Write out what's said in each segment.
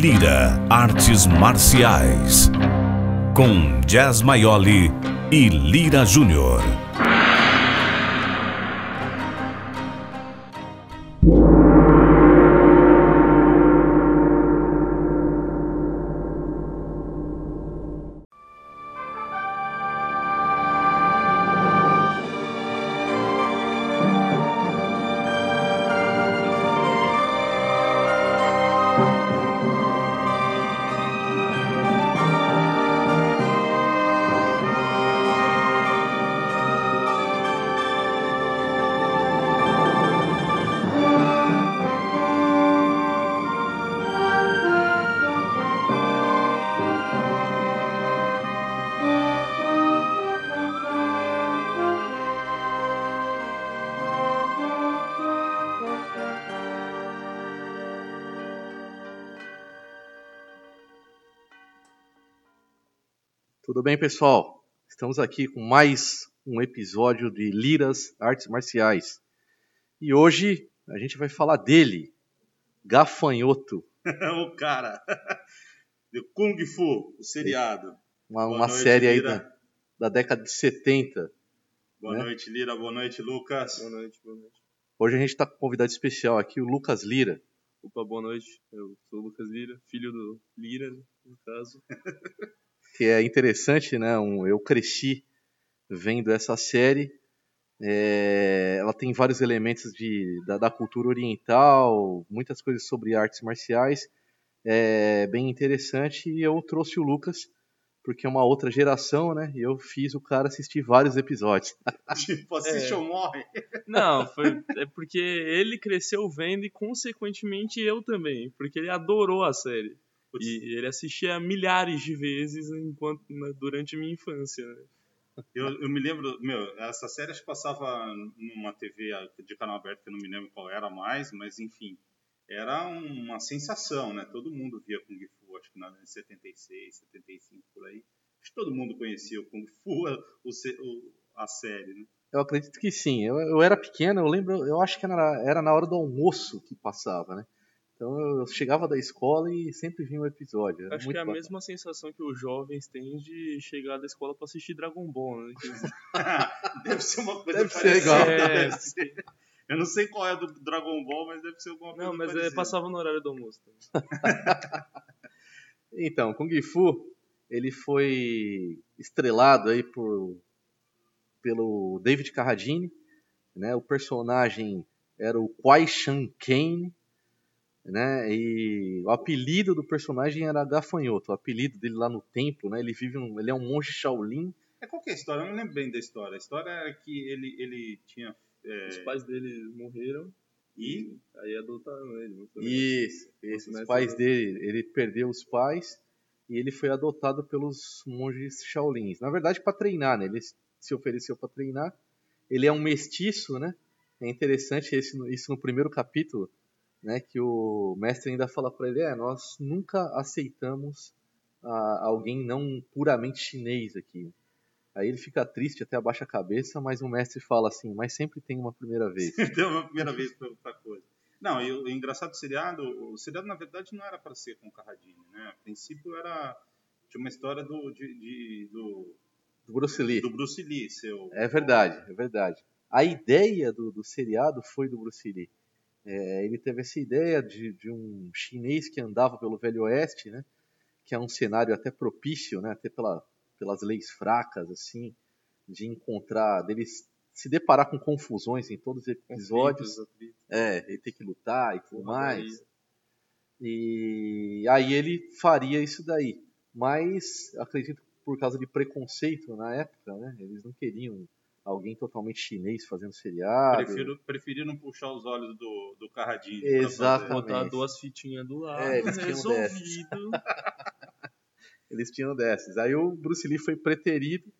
Lira Artes Marciais. Com Jazz Maioli e Lira Júnior. Tudo bem, pessoal? Estamos aqui com mais um episódio de Liras Artes Marciais. E hoje a gente vai falar dele, Gafanhoto, o cara. Do Kung Fu, o seriado. uma, uma noite, série aí da, da década de 70. Boa Né? noite, Lira. Boa noite, Lucas. Boa noite, boa noite. Hoje a gente está com um convidado especial aqui, o Lucas Lira. Opa, boa noite. Eu sou o Lucas Lira, filho do Lira, no caso. que é interessante, né? Um- eu cresci vendo essa série. É, ela tem vários elementos de, da, da cultura oriental, muitas coisas sobre artes marciais. É bem interessante e eu trouxe o Lucas porque é uma outra geração, né? E eu fiz o cara assistir vários episódios. Tipo, assiste É. ou morre. Não, foi, é porque ele cresceu vendo e, consequentemente, eu também. Porque ele adorou a série. E ele assistia milhares de vezes enquanto, durante a minha infância. né? Eu, eu me lembro, meu, essa série acho que passava numa TV de canal aberto, que eu não me lembro qual era mais, mas enfim, era uma sensação, né? Todo mundo via Kung Fu, acho que na em 76, 75 por aí. Acho que todo mundo conhecia o Kung Fu, o, se- o- a série, né? Eu acredito que sim. Eu, eu era pequeno, eu lembro, eu acho que era, era na hora do almoço que passava, né? Então eu chegava da escola e sempre vinha um episódio. Era Acho muito que é a bacana. mesma sensação que os jovens têm de chegar da escola pra assistir Dragon Ball, né? Deve ser uma coisa Deve ser parecida. igual. É, Deve ser. Eu não sei qual é a do Dragon Ball, mas deve ser alguma coisa Não, mas é, parecida. passava no horário do almoço. Então, Kung Fu, ele foi estrelado aí por, pelo David Carradine, né? O personagem era o Kwai Shan Kane, né? E o apelido do personagem era Gafanhoto. O apelido dele lá no templo, né? Ele vive um, ele é um monge Shaolin. É qual que é a história? Eu não lembro bem da história. A história é que ele, ele tinha. é, Os pais dele morreram E aí adotaram ele. isso. Os pais dele, ele perdeu os pais e ele foi adotado pelos monges Shaolins. Na verdade, para treinar, né? Ele se ofereceu para treinar. Ele é um mestiço, né? É interessante esse, isso no primeiro capítulo, né? Que o mestre ainda fala para ele: é, nós nunca aceitamos alguém não puramente chinês aqui. Aí ele fica triste, até abaixa a cabeça, mas o mestre fala assim: mas sempre tem uma primeira vez. deu uma primeira vez pra outra coisa. Não, e o engraçado do seriado, o seriado na verdade não era para ser com o Carradine, né? A princípio era tinha uma história do de, de- do, Do Bruce Lee. do Bruce Lee, seu É verdade, é verdade. A ideia do, do seriado foi do Bruce Lee. É, ele teve essa ideia de, de um chinês que andava pelo Velho Oeste, né? Que é um cenário até propício, né? Até pela, pelas leis fracas, assim, de encontrar, dele se deparar com confusões em todos os episódios. Conflitos, É, ele tem que lutar e tudo mais. E aí ele faria isso daí. Mas acredito que por causa de preconceito na época, né? Eles não queriam alguém totalmente chinês fazendo seriado. prefiro, preferiram puxar os olhos do, do Carradine. pra Exatamente. Botar duas fitinhas do lado, É, eles tinham resolvido. Eles tinham dessas. Aí o Bruce Lee foi preterido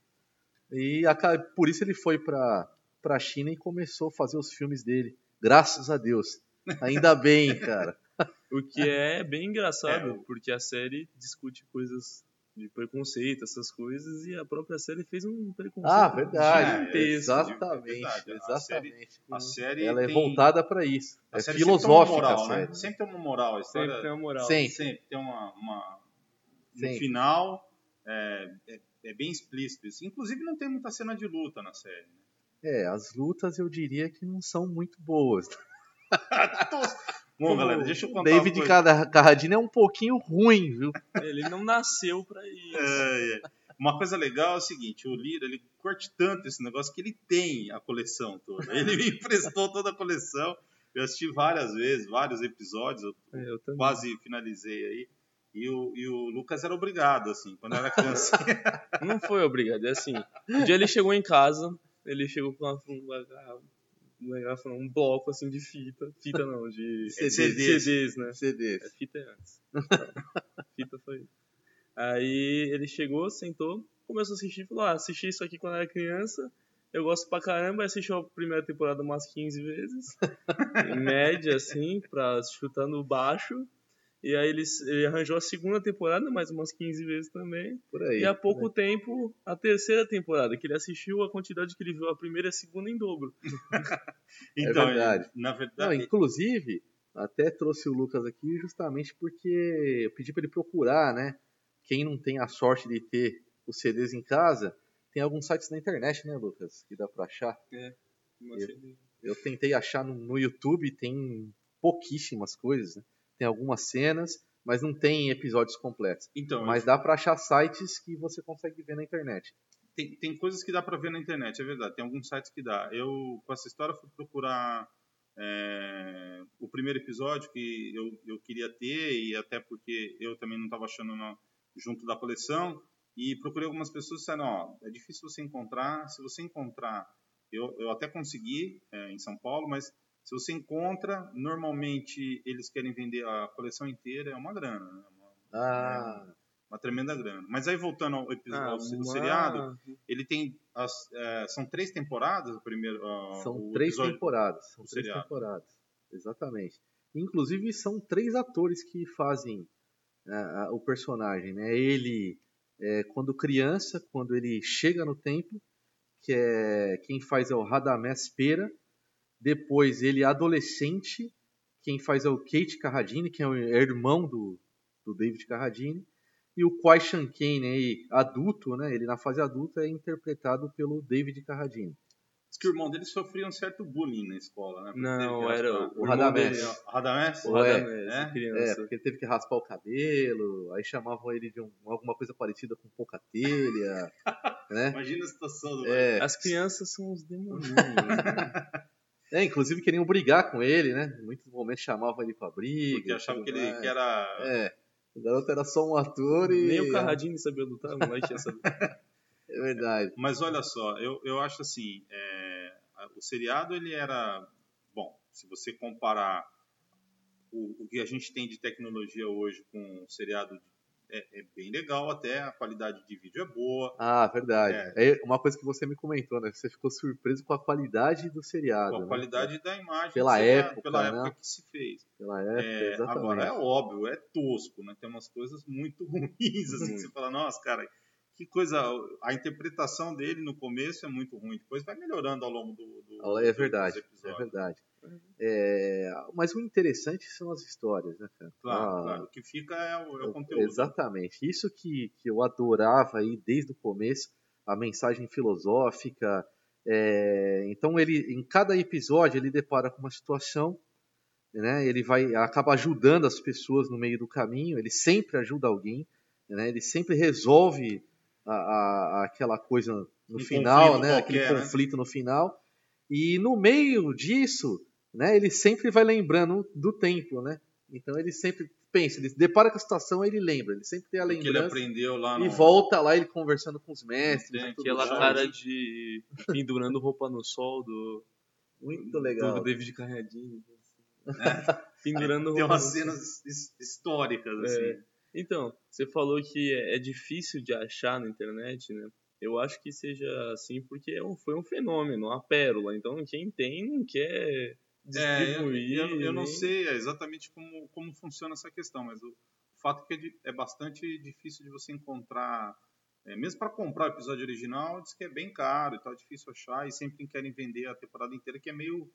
e aca- por isso ele foi para para China e começou a fazer os filmes dele. Graças a Deus. Ainda bem, cara. O que é bem engraçado, É, porque a série discute coisas de preconceito, essas coisas, e a própria série fez um preconceito Ah, verdade. gigantesco. Exatamente. verdade. A Exatamente. A série Ela é tem- voltada para isso. a É série sempre tem uma filosófica moral, a né? série. Sempre tem uma moral. A história Sempre tem uma moral. Sempre. sempre tem uma, uma no Sempre. final é, é, é bem explícito isso. Inclusive não tem muita cena de luta na série. né? É, as lutas eu diria que não são muito boas. Bom, galera, deixa eu O contar David uma coisa. Carra- Carradine é um pouquinho ruim, viu? Ele não nasceu pra isso. É, é. Uma coisa legal é o seguinte, o Lira, ele curte tanto esse negócio que ele tem a coleção toda. Ele me emprestou toda a coleção. Eu assisti várias vezes, vários episódios, eu É, eu quase finalizei aí. E o, e o Lucas era obrigado, assim, quando era criança. Não foi obrigado, é assim. Um dia ele chegou em casa, ele chegou com uma, uma, não, um bloco assim de fita. Fita não, de CDs. CDs, né? CD. É, fita é antes. Então, fita foi. Aí ele chegou, sentou, começou a assistir, falou: Ah, assisti isso aqui quando era criança. Eu gosto pra caramba, assisti a primeira temporada umas 15 vezes. em média, assim, pra chutando baixo. E aí ele, ele arranjou a segunda temporada, mais umas 15 vezes também. Por aí. E há pouco tempo, a terceira temporada, que ele assistiu, a quantidade que ele viu a primeira e a segunda em dobro. Então, verdade. ele- na Não, verdade, inclusive, até trouxe o Lucas aqui justamente porque eu pedi para ele procurar, né? Quem não tem a sorte de ter os CDs em casa, tem alguns sites na internet, né, Lucas? Que dá para achar. Eu tentei achar no, no YouTube, tem pouquíssimas coisas, né? Tem algumas cenas, mas não tem episódios completos. então Mas dá para achar sites que você consegue ver na internet. tem, tem coisas que dá pra ver na internet, é verdade. Tem alguns sites que dá. Eu, com essa história, fui procurar é, o primeiro episódio que eu, eu queria ter, e até porque eu também não estava achando na- junto da coleção. E procurei algumas pessoas disseram: Ó, é difícil você encontrar. Se você encontrar, eu, eu até consegui é, em São Paulo, mas se você encontra, normalmente eles querem vender a coleção inteira, é uma grana, né? uma, Ah, uma tremenda grana. Mas aí voltando ao episódio, Ah, ao se- uma- seriado, ele tem as, é, são três temporadas o primeiro São o três episódio- temporadas. São três seriado. temporadas. Exatamente. Inclusive, são três atores que fazem ah, o personagem. Né? Ele, é, quando criança, quando ele chega no templo, que é quem faz é o Radamés Pera. Depois, ele adolescente, quem faz é o Kate Carradine, que é o irmão do, do David Carradine. E o Kwai Shanken, né, e adulto, né, ele na fase adulta é interpretado pelo David Carradine. Diz que o irmão dele sofria um certo bullying na escola, né? Porque Não, era raspar- o irmão Radamés. dele, O Radamés? O É, Radamés, é? criança. É, porque ele teve que raspar o cabelo, aí chamavam ele de um- alguma coisa parecida com pouca telha, né? Imagina a situação do É, As crianças são os demônios. É, inclusive queriam brigar com ele, né? Em muitos momentos chamavam ele pra briga. porque achavam que ele que era É, o garoto era só um ator e... Nem o Carradine sabia lutar, o moleque ia saber. É verdade. Mas olha só, eu, eu acho assim, é, o seriado ele era, bom, se você comparar o, o que a gente tem de tecnologia hoje com o seriado, é, é bem legal até, a qualidade de vídeo é boa, Ah, verdade. É. uma coisa que você me comentou, né? Você ficou surpreso com a qualidade do seriado. com a né? qualidade da imagem, Pela do seriado, época, pela né? época que se fez. Pela época, É, exatamente. agora é óbvio, é tosco, né? Tem umas coisas muito ruins, assim, que você fala, nossa, cara, que coisa. A interpretação dele no começo é muito ruim, depois vai melhorando ao longo do. do É verdade, é episódios. Verdade. É, mas o interessante são as histórias, né, cara? Claro, Ah, claro. O que fica é o, é o conteúdo. Exatamente. Isso que, que eu adorava aí desde o começo, a mensagem filosófica. é, então ele, em cada episódio, ele depara com uma situação, né? Ele vai acaba ajudando as pessoas no meio do caminho. Ele sempre ajuda alguém, né? Ele sempre resolve a, a- aquela coisa no Um final, conflito né? Aquele qualquer, né? conflito no final. E no meio disso, né? Ele sempre vai lembrando do templo, né? Então ele sempre pensa, ele depara com a situação, ele lembra, ele sempre tem a O que ele lembrança aprendeu lá e no. volta lá ele conversando com os mestres. Tem e Aquela mais. cara de pendurando roupa no sol do, muito legal. do David Carradine. Pendurando Tem roupa umas no cenas his- históricas, É. assim. Então, você falou que é é difícil de achar na internet, né? Eu acho que seja assim porque é foi um fenômeno, uma pérola. Então, quem tem não quer É, eu, distribuir. eu- eu não nem- sei exatamente como, como funciona essa questão, mas o fato é que é bastante difícil de você encontrar, é, mesmo para comprar o episódio original, diz que é bem caro e tal, é difícil achar e sempre querem vender a temporada inteira, que é meio,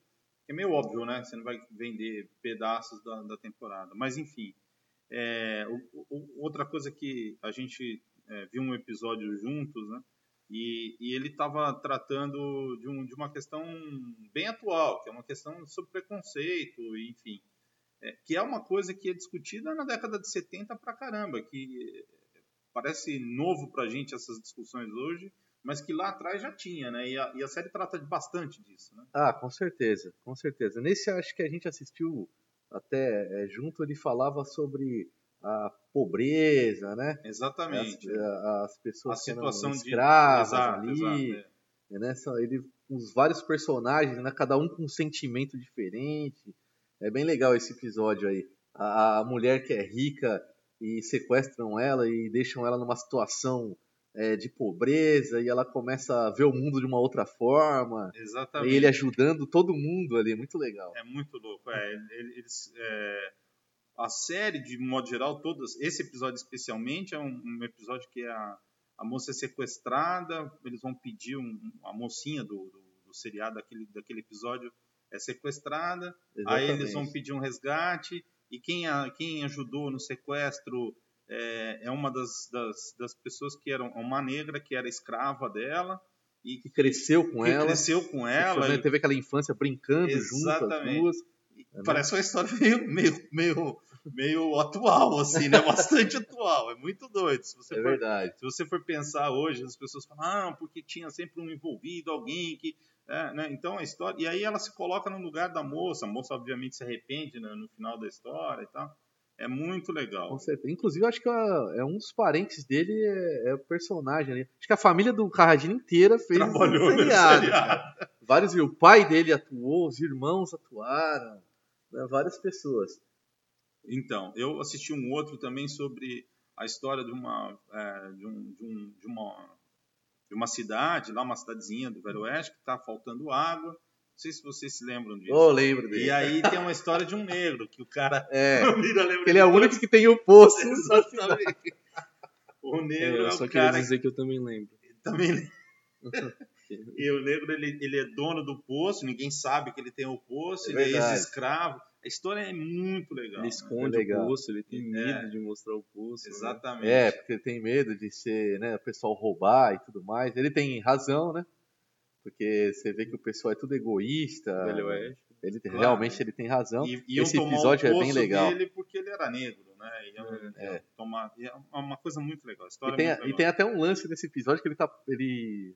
é meio óbvio, né? Você não vai vender pedaços da, da temporada. Mas enfim, é, o, o, outra coisa que a gente é, viu um episódio juntos, né? E, e ele estava tratando de, um, de, uma questão bem atual, que é uma questão sobre preconceito, enfim, é, que é uma coisa que é discutida na década de 70 pra caramba, que parece novo pra gente essas discussões hoje, mas que lá atrás já tinha, né? E a, e a série trata bastante disso, né? Ah, com certeza, com certeza. Nesse acho que a gente assistiu até é, junto, ele falava sobre a pobreza, né? Exatamente. As, as pessoas a situação que escravas de... exato, ali. Exato, é. Nessa, ele, os vários personagens, né? cada um com um sentimento diferente. É bem legal esse episódio aí. A, a mulher que é rica e sequestram ela e deixam ela numa situação é, de pobreza e ela começa a ver o mundo de uma outra forma. Exatamente. E ele ajudando todo mundo ali, é muito legal. É muito louco. É, eles, é, a série, de modo geral, todas, esse episódio especialmente, é um, um episódio que a, a moça é sequestrada, eles vão pedir um, a mocinha do, do, do, seriado daquele, daquele episódio é sequestrada, Exatamente. aí eles vão pedir um resgate, e quem, a, quem ajudou no sequestro é, é uma das, das, das, pessoas que era uma negra, que era escrava dela, e que cresceu com que ela. cresceu com ela. Teve aquela infância brincando junto, as duas. É Parece uma história meio, meio, meio, meio atual, assim, né? Bastante atual. É muito doido. Se você é for, verdade. Se você for pensar hoje, as pessoas falam, ah, porque tinha sempre um envolvido, alguém que. É, né? Então a história. E aí ela se coloca no lugar da moça. A moça, obviamente, se arrepende né, no final da história e tal. É muito legal. Com certeza. Inclusive, acho que é, é um dos parentes dele é, é, o personagem ali. Acho que a família do Carradine inteira fez Trabalhou um seriado. seriado. Vários, o pai dele atuou, os irmãos atuaram né, várias pessoas. Então, eu assisti um outro também sobre a história de uma, é, de, um, de, um, de, uma, de uma cidade, lá uma cidadezinha do Velho Oeste, que está faltando água. Não sei se vocês se lembram disso. Oh, lembro dele. E aí tem uma história de um negro, que o cara... É, ele é o único que tem o poço. Exatamente. O negro é, eu só é o queria cara... dizer que eu também lembro. Também lembro. e o negro, ele, ele é dono do poço, ninguém sabe que ele tem o poço, É ele é ex-escravo. A história é muito legal. Ele né? esconde É legal. o poço, ele tem medo É. de mostrar o poço. né? Exatamente. É, porque ele tem medo de ser, né, o pessoal roubar e tudo mais. Ele tem razão, né? Porque você vê que o pessoal é tudo egoísta. Velho Oeste. Ele Claro. realmente ele tem razão. E, e Esse episódio o é bem legal. dele porque ele era negro, né? E é, É. tomar, e é uma coisa muito legal. A E história tem, é muito e legal. tem até um lance nesse episódio que ele tá, ele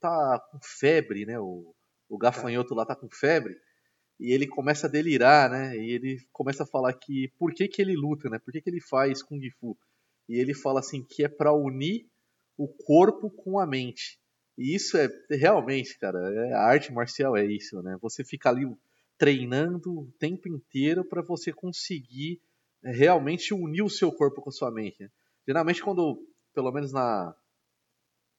tá com febre, né? O, o gafanhoto lá tá com febre. E ele começa a delirar, né? E ele começa a falar que por que, que ele luta, né? Por que, que ele faz Kung Fu? E ele fala assim que é para unir o corpo com a mente. E isso é realmente, cara, é, a arte marcial é isso, né? Você fica ali treinando o tempo inteiro para você conseguir é, realmente unir o seu corpo com a sua mente. né? Geralmente quando, pelo menos na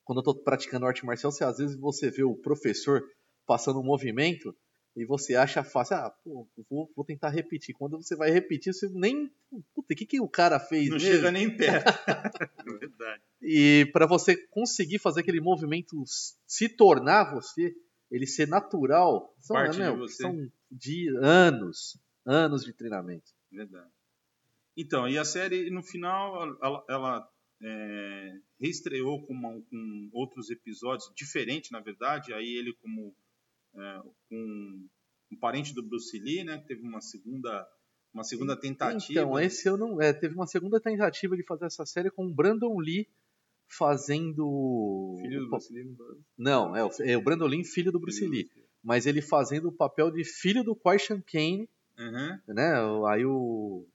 quando eu tô praticando arte marcial, você, às vezes você vê o professor passando um movimento e você acha fácil, ah, pô, vou, vou tentar repetir. Quando você vai repetir, você nem, puta, o que que o cara fez Não mesmo? chega nem perto. é verdade. E para você conseguir fazer aquele movimento se tornar você, ele ser natural, são, Parte né, de meu, você. são de anos, anos de treinamento. Verdade. Então, e a série, no final, ela, ela, é, reestreou com, uma- com outros episódios, diferente, na verdade, aí ele como é, com um parente do Bruce Lee, né, que teve uma segunda, uma segunda tentativa. Então, esse eu não. É, teve uma segunda tentativa de fazer essa série com o Brandon Lee fazendo. Filho do Bruce Lee. Não, é o, é o Brandon Lee, filho do Bruce Lee. Mas ele fazendo o papel de filho do Kwai Shan Kane, Uhum. né? Aí o,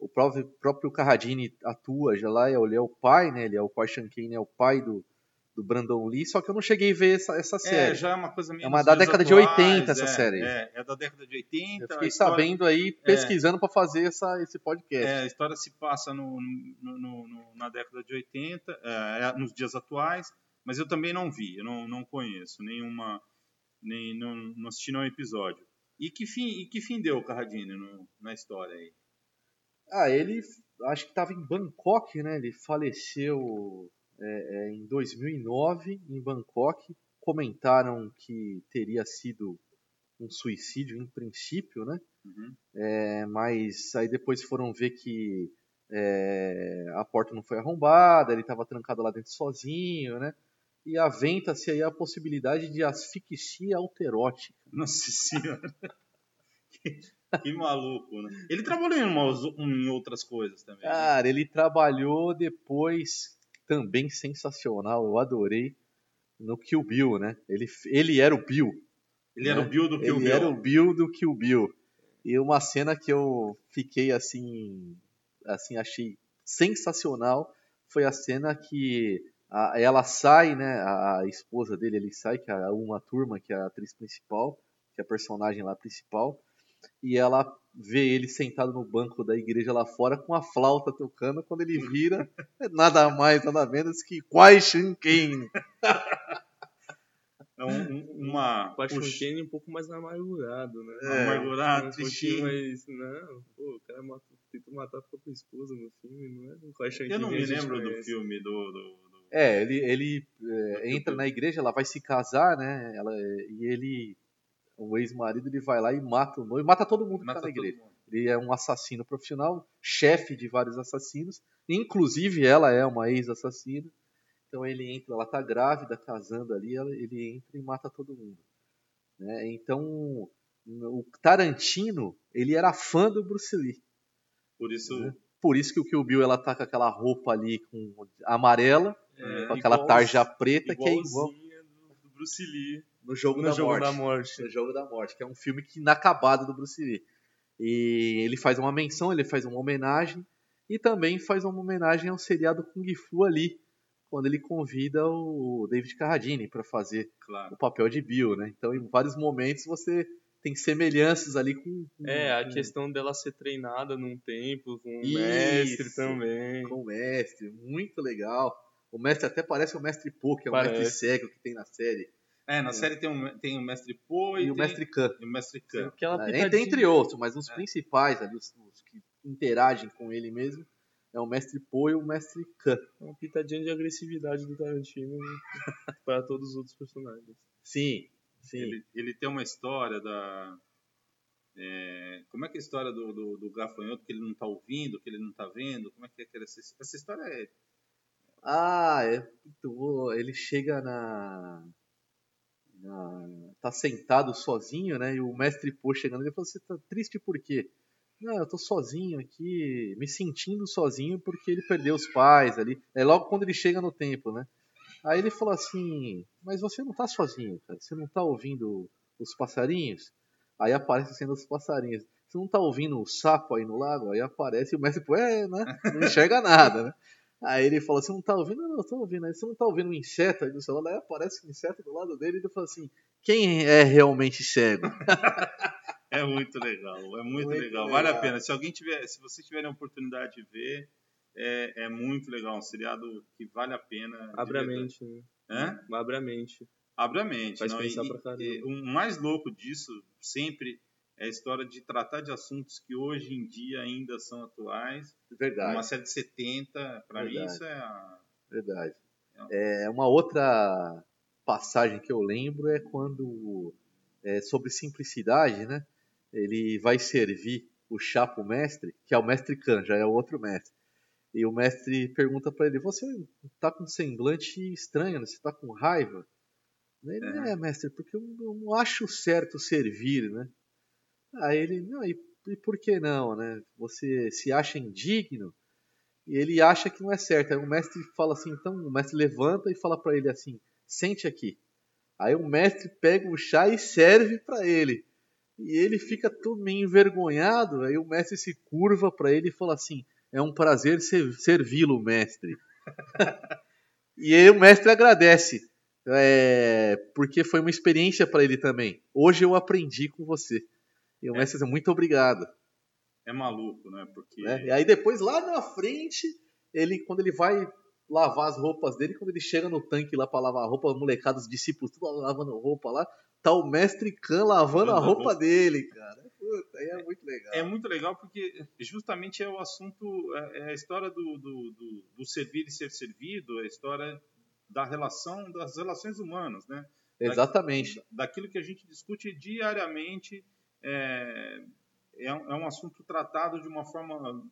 o próprio, próprio Carradine atua já lá, ele é o pai, né? Ele é o Kwai Shan Kane, é o pai do, do Brandon Lee, só que eu não cheguei a ver essa, essa É, série. já é uma coisa meio É uma da década de atuais, 80 essa é, série. É, é da década de 80. eu fiquei história- sabendo aí, pesquisando pra fazer essa, esse podcast. É, a história se passa no, no- no- no- na década de 80, é, é, nos dias atuais, mas eu também não vi, eu não, não conheço nenhuma, nem, não, não assisti nenhum episódio. E que fim, e que fim deu o Carradine na história aí? Ah, ele acho que estava em Bangkok, né? Ele faleceu é, é, em 2009 em Bangkok. Comentaram que teria sido um suicídio em princípio, né? Uhum. É, mas aí depois foram ver que é, a porta não foi arrombada, ele estava trancado lá dentro sozinho, né? E aventa-se aí a possibilidade de asfixia alterótica. Nossa senhora. que, maluco, né? Ele trabalhou em, umas- em outras coisas também. né? Cara, ele trabalhou depois, também sensacional, eu adorei, no Kill Bill, né? Ele, ele era o Bill. ele era o Bill do Kill ele Bill. era o Bill do Kill Bill. E uma cena que eu fiquei assim, assim achei sensacional foi a cena que a- ela sai, né? A, a esposa dele ele sai, que é a uma turma, que é a atriz principal, que é a personagem lá principal, e ela vê ele sentado no banco da igreja lá fora com a flauta tocando. Quando ele vira, é nada mais, nada menos que Kwai Shinken. É um- um- uma. Action puxa, Kenny um pouco mais amargurado, né? É, amargurado, um pouquinho mais. Não, pô, o cara matou, tentou matar a própria esposa no filme, não é? Um Action Eu não me lembro do conhece. filme do. do, do- É, ele, ele é, entra na igreja, ela vai se casar, né? Ela, e ele, o ex-marido, ele vai lá e mata o noivo, mata todo mundo que Mata tá na igreja. Ele é um assassino profissional, chefe de vários assassinos, inclusive ela é uma ex-assassina. Então ele entra, ela tá grávida, casando ali, ele entra e mata todo mundo. Né? Então o Tarantino, ele era fã do Bruce Lee. Por isso. Né? Por isso que o Kill Bill ela tá com aquela roupa ali com amarela, É, com aquela igual- tarja preta que é igual do Bruce Lee no jogo, no da, Jogo morte. da Morte. No Jogo da Morte, que é um filme que inacabado do Bruce Lee. E ele faz uma menção, ele faz uma homenagem e também faz uma homenagem ao seriado Kung Fu ali, quando ele convida o David Carradine para fazer Claro. o papel de Bill, né? Então, em vários momentos você tem semelhanças ali com, com, É, a com- questão dela ser treinada num templo com o Isso. mestre também. com o mestre, muito legal. O mestre até parece o mestre Po, que é o mestre cego que tem na série, É, na série tem, um, tem o Mestre Po e, e o mestre Khan. e o Mestre Khan. Aquela É, pitadinha, entre, entre outros, mas os É. principais ali, os, os que interagem com ele mesmo, é o mestre Po e o mestre Khan. uma pitadinha de agressividade do Tarantino para todos os outros personagens. Sim, sim. Ele, ele tem uma história da. é, como é que é a história do, do, do gafanhoto que ele não tá ouvindo, que ele não tá vendo? Como é que é aquela. Essa, essa história é. Ah, é muito boa. Ele chega na, na- Tá sentado sozinho, né? E o mestre Po chegando, ele fala: Você tá triste por quê? Não, eu tô sozinho aqui, me sentindo sozinho porque ele perdeu os pais ali. É logo quando ele chega no templo, né? Aí ele falou assim: Mas você não tá sozinho, cara. Você não tá ouvindo os passarinhos? Aí aparece sendo os passarinhos. Você não tá ouvindo o sapo aí no lago? Aí aparece o mestre, pô, é, né? Não enxerga nada, né? Aí ele falou, você não tá ouvindo? Não, eu tô ouvindo. Aí você não tá ouvindo um inseto aí do seu lado? Aí aparece um inseto do lado dele e ele fala assim, quem é realmente cego? É muito legal, é muito, Muito legal. Vale a legal. pena. Se alguém tiver, se vocês tiverem a oportunidade de ver, é, é muito legal. Um seriado que vale a pena. de Abre a mente, né? Hã? Abre a mente. Abre a mente. Faz não, pensar e- pra caramba. e o mais louco disso sempre é a história de tratar de assuntos que hoje em dia ainda são atuais. Verdade, Uma série de 70, pra mim isso é a... verdade. É, uma outra passagem que eu lembro é quando, é, sobre simplicidade, né? Ele vai servir o chá pro mestre, que é o mestre Khan, já é o outro mestre. E o mestre pergunta pra ele: Você tá com um semblante estranho, né? você tá com raiva? Ele, Uhum. é, mestre, porque eu não acho certo servir, né? Aí ele, não, e, e por que não, né? Você se acha indigno e ele acha que não é certo. Aí o mestre fala assim, então o mestre levanta e fala pra ele assim, sente aqui. Aí o mestre pega o chá e serve pra ele. E ele fica todo meio envergonhado. Aí o mestre se curva pra ele e fala assim: É um prazer ser- servi-lo, mestre. e aí o mestre agradece, é, porque foi uma experiência pra ele também. Hoje eu aprendi com você. E o mestre diz: Muito obrigado. é maluco, né? Porque né? E aí depois lá na frente, ele quando ele vai lavar as roupas dele, quando ele chega no tanque lá pra lavar a roupa, molecada, os discípulos tudo lavando roupa lá, tá o mestre Khan lavando a roupa roupa. dele, cara. Puta, aí é muito legal. É muito legal porque justamente é o assunto, é é a história do, do, do, do servir e ser servido, é a história da relação, das relações humanas, né? Exatamente. Daquilo que a gente discute diariamente, é, é, um, é um assunto tratado de uma forma,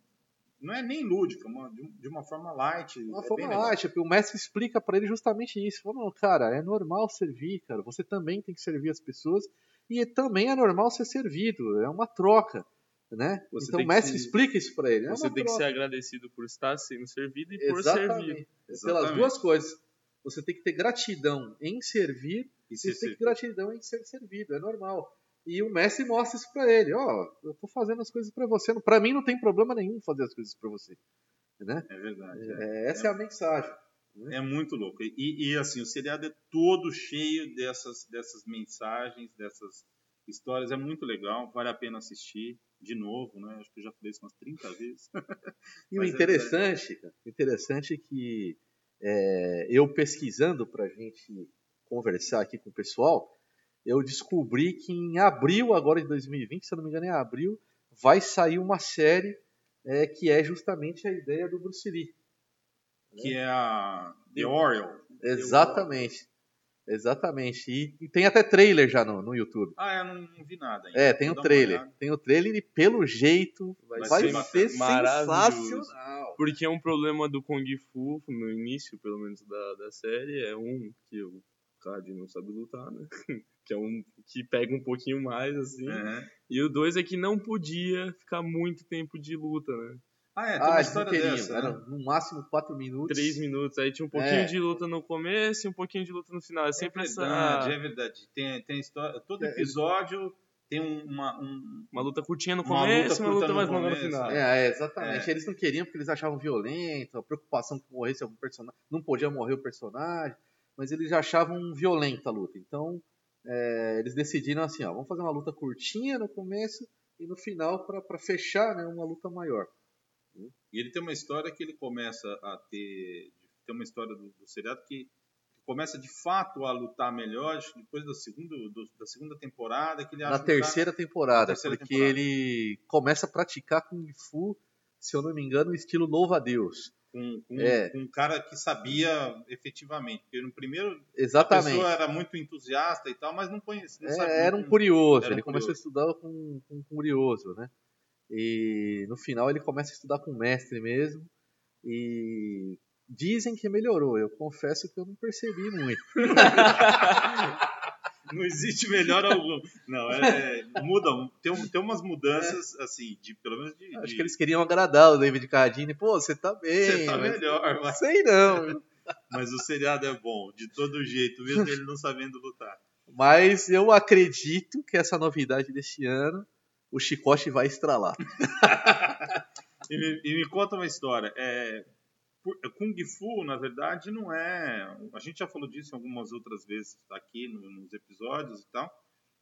não é nem lúdica, uma- de, de uma forma light. Uma é forma bem legal. light, porque o mestre explica pra ele justamente isso. Fala, não, cara, é normal servir, cara. Você também tem que servir as pessoas e também é normal ser servido. É uma troca, né? Você então tem o que mestre se- explica isso pra ele. É Você uma tem que ser troca. agradecido por estar sendo servido e por servir. Exatamente. Pelas Exatamente. duas coisas. Você tem que ter gratidão em servir E e ser você tem que ter gratidão em ser servido. É normal. E o mestre mostra isso pra ele. Ó, eu tô fazendo as coisas pra você. Pra mim não tem problema nenhum fazer as coisas pra você. Né? É verdade. é. É, essa é a mensagem. É muito louco. E, e, assim, o seriado é todo cheio dessas, dessas mensagens, dessas histórias. É muito legal, vale a pena assistir de novo, né? Acho que eu já falei isso umas 30 vezes. E o é interessante, cara, o interessante é que é, eu pesquisando para a gente conversar aqui com o pessoal, eu descobri que em abril agora de 2020, se eu não me engano é abril, vai sair uma série é, que é justamente a ideia do Bruce Lee. Que é a The Oriole. Exatamente. Exatamente. E, e tem até trailer já no, no YouTube. Ah, eu não, não vi nada ainda. É, tem o uma trailer. Tem o trailer e pelo jeito vai, Vai ser, ser sensacional. Porque é um problema do Kung Fu, no início, pelo menos, da, da série, é um que o Cad não sabe lutar, né? que é um que pega um pouquinho mais, assim. Uhum. E o dois é que não podia ficar muito tempo de luta, né? Ah, é, tem Ah, uma história queriam. dessa. Era né? no máximo 4 minutos. Três minutos, aí tinha um pouquinho É. de luta no começo e um pouquinho de luta no final. É É sempre verdade, essa. é verdade. Tem, tem história. Todo É, episódio tem um- uma. Um, Uma luta curtinha no começo e luta uma luta mais longa no final. É, é, exatamente. É. Eles não queriam porque eles achavam violento, a preocupação que morresse algum personagem. Não podia morrer o personagem, mas eles já achavam violenta a luta. Então, é, eles decidiram assim: ó, vamos fazer uma luta curtinha no começo e no final para fechar né, uma luta maior. E ele tem uma história que ele começa a ter. Tem uma história do, do seriado que, começa de fato a lutar melhor depois do segundo, do- da segunda temporada. Que ele Na cara- terceira temporada, Na terceira porque temporada. ele começa a praticar Kung Fu, se eu não me engano, no estilo louva-a-Deus. Com, com- É. com um cara que sabia efetivamente. Porque no primeiro a Exatamente. pessoa era muito entusiasta e tal, mas não conhecia. Não É, sabia, era um curioso, era um ele começou a curioso. estudar com, com um curioso, né? E no final ele começa a estudar com o mestre mesmo. E dizem que melhorou. Eu confesso que eu não percebi muito. Não existe melhor algum. Não, é, é, muda. Tem, tem umas mudanças, assim, de, pelo menos de. Acho de- que eles queriam agradar o David Carradine. Pô, você tá bem. Você tá mas- melhor, mas, Sei não. mas o seriado é bom, de todo jeito, mesmo ele não sabendo lutar. Mas eu acredito que essa novidade desse ano, o chicote vai estralar. E me, e me conta uma história. É, Kung Fu, na verdade, não é. A gente já falou disso algumas outras vezes aqui no- nos episódios e tal.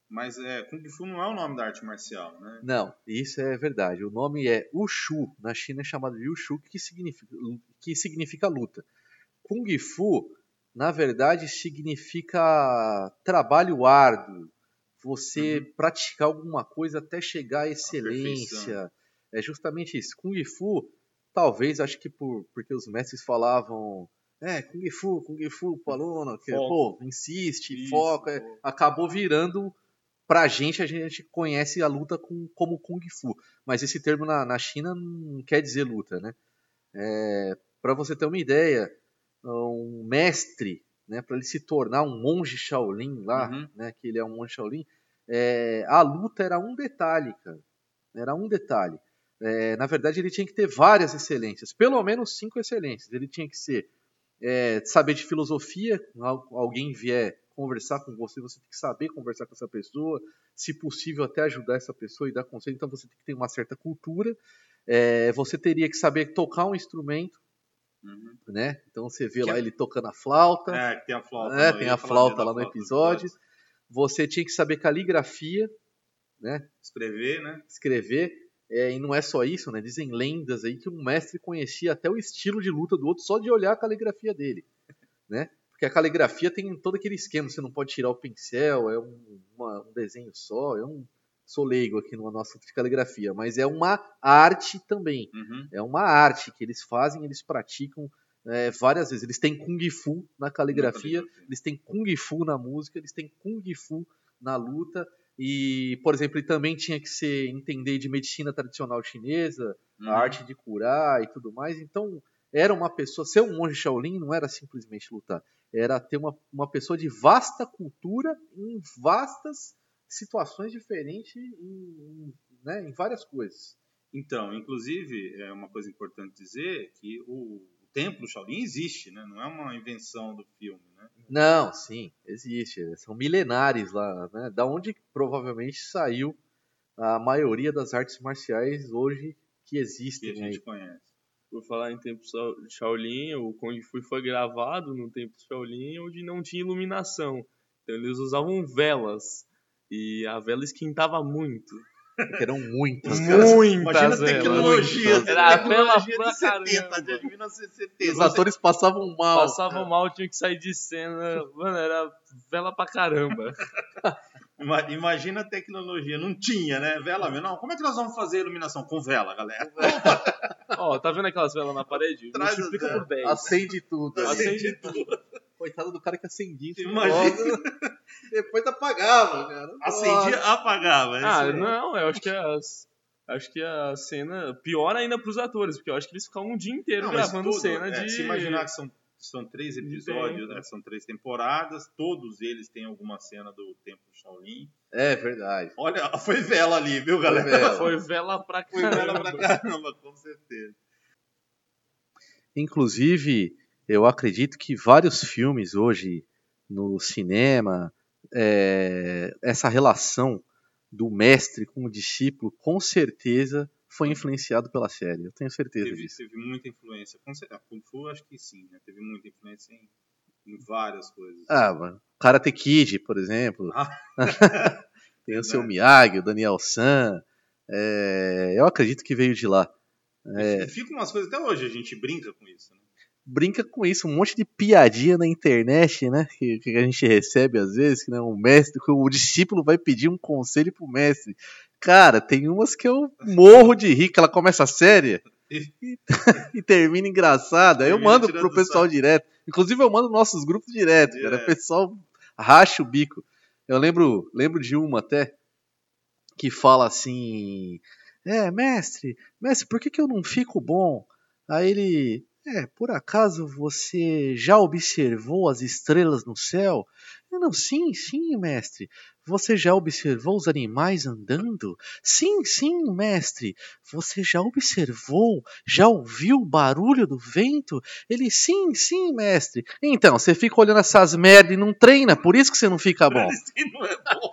Mas é, Kung Fu não é o nome da arte marcial, né? Não, isso é verdade. O nome é Wushu. Na China é chamado de Wushu, que significa, que significa luta. Kung Fu, na verdade, significa trabalho árduo. Você praticar alguma coisa até chegar à excelência. É justamente isso. Kung Fu, talvez, acho que por, porque os mestres falavam. É, Kung Fu, Kung Fu, pro aluno, que, Foco. pô, insiste, Isso, foca. pô. acabou virando pra gente, a gente conhece a luta com, como Kung Fu. Mas esse termo na, na China não quer dizer luta, né? É, para você ter uma ideia, um mestre, né, para ele se tornar um monge Shaolin lá, Uhum. né, que ele é um monge Shaolin, é, a luta era um detalhe, cara. Era um detalhe. É, na verdade, ele tinha que ter várias excelências, pelo menos cinco excelências. Ele tinha que ser é, saber de filosofia, al- alguém vier conversar com você, você tem que saber conversar com essa pessoa, se possível até ajudar essa pessoa e dar conselho, então você tem que ter uma certa cultura. É, você teria que saber tocar um instrumento, Uhum. né? Então você vê Que lá é- ele tocando a flauta, É, tem a flauta. É, eu tem a flauta lá no episódio. você tinha que saber caligrafia, né? Escrever, né? Escrever. É, e não é só isso, né? Dizem lendas aí que um mestre conhecia até o estilo de luta do outro só de olhar a caligrafia dele, né? Porque a caligrafia tem todo aquele esquema, você não pode tirar o pincel, é um, uma- um desenho só, é um, sou leigo aqui no nosso de caligrafia, mas é uma arte também. Uhum. É uma arte que eles fazem, eles praticam é, várias vezes. Eles têm Kung Fu na caligrafia, eles têm Kung Fu na música, eles têm Kung Fu na luta. E, por exemplo, ele também tinha que ser entender de medicina tradicional chinesa, Uhum. a arte de curar e tudo mais. Então, era uma pessoa. Ser um monge Shaolin não era simplesmente lutar, era ter uma, uma pessoa de vasta cultura em vastas situações diferentes, em, em, né, em várias coisas. Então, inclusive, é uma coisa importante dizer que o templo Shaolin existe, né? Não é uma invenção do filme, né? Não, sim, existe. São milenares lá, né? Da onde provavelmente saiu a maioria das artes marciais hoje que Que a existem aí. gente conhece. Por falar em templo Shao- Shaolin, o Kung Fu foi gravado no templo Shaolin onde não tinha iluminação. Então eles usavam velas. E a vela esquentava muito. Porque Eram muitas. Muitas Imagina a velas. tecnologia, muitas. Era a tecnologia vela de pra 70, caramba. de 1970. Os atores passavam mal. Passava mal, tinha que sair de cena. Mano, era vela pra caramba. Ima- Imagina a tecnologia, não tinha, né? Vela mesmo. Não, como é que nós vamos fazer a iluminação? Com vela, galera. Ó, tá vendo aquelas velas na parede? Traz Multiplica as por 10. Acende tudo. Acende tudo. Coitado do cara que acendia. isso Imagina. Depois apagava, cara. Acendia, apagava. Ah, Isso aí. não, eu acho que as. Acho que a cena. Pior ainda pros atores, porque eu acho que eles ficavam um dia inteiro Não, gravando tudo, cena é, de. Se imaginar que são, são três episódios, tempo. né, são três temporadas, todos eles têm alguma cena do Templo Shaolin. É verdade. Olha, foi vela ali, viu, galera? vela. Foi vela pra Foi vela caramba. pra caramba, com certeza. Inclusive, eu acredito que vários filmes hoje no cinema, é, essa relação do mestre com o discípulo, com certeza foi influenciado pela série. Eu tenho certeza Teve, disso. teve muita influência. Certeza, Kung Fu, acho que sim, né? Teve muita influência em, em várias coisas. Ah, mano. Karate Kid, por exemplo. Ah. Tem o seu Verdade. Miyagi, o Daniel San. É, eu acredito que veio de lá. É. Fica umas coisas, até hoje a gente brinca com isso, né? brinca com isso, um monte de piadinha na internet, né? Que, que a gente recebe às vezes, que né, o mestre, que o discípulo vai pedir um conselho pro mestre. Cara, tem umas que eu morro de rir, que ela começa séria e, e termina engraçada. Aí eu mando pro pessoal sarro. direto. Inclusive eu mando nossos grupos direto, cara. O Direto. pessoal racha o bico. Eu lembro, lembro de uma até que fala assim: É, mestre, mestre, por que, que eu não fico bom? Aí ele, é, por acaso você já observou as estrelas no céu? Eu não, sim, sim, mestre. Você já observou os animais andando? Sim, sim, mestre. Você já observou? Já ouviu o barulho do vento? Ele, sim, sim, mestre. Então, você fica olhando essas merda e não treina, por isso que você não fica bom. Não é bom.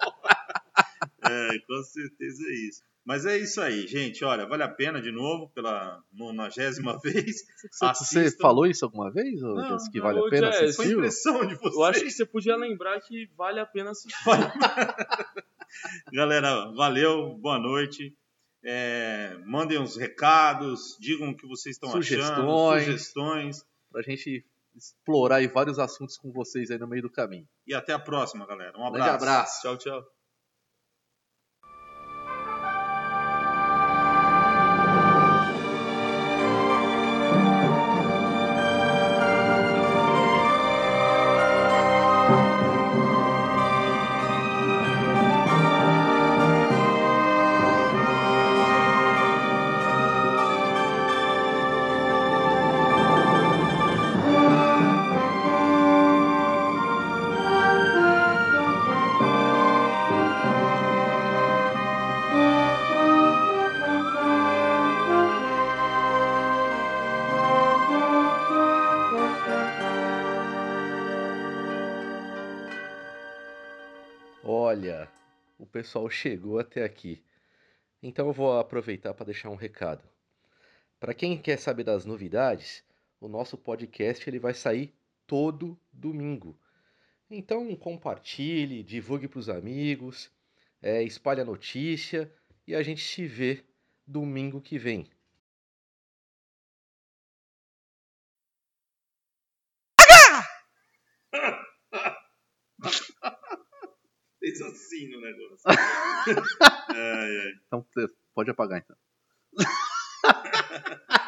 é, com certeza é isso. Mas é isso aí, gente. Olha, vale a pena de novo pela nonagésima vez. Você, você falou isso alguma vez, ô, Não, que não, vale a pena Jess, Foi assistir? impressão de vocês. Eu acho que você podia lembrar que vale a pena assistir. Galera, valeu, boa noite. É, mandem uns recados, digam o que vocês estão achando, Sugestões. sugestões. Pra gente explorar aí vários assuntos com vocês aí no meio do caminho. E até a próxima, galera. Um abraço. abraço. Tchau, tchau. Pessoal chegou até aqui. Então eu vou aproveitar para deixar um recado. Para quem quer saber das novidades, o nosso podcast ele vai sair todo domingo. Então compartilhe, divulgue para os amigos, é, espalhe a notícia e a gente se vê domingo que vem. Fez assim no negócio. ai, ai. Então pode apagar então.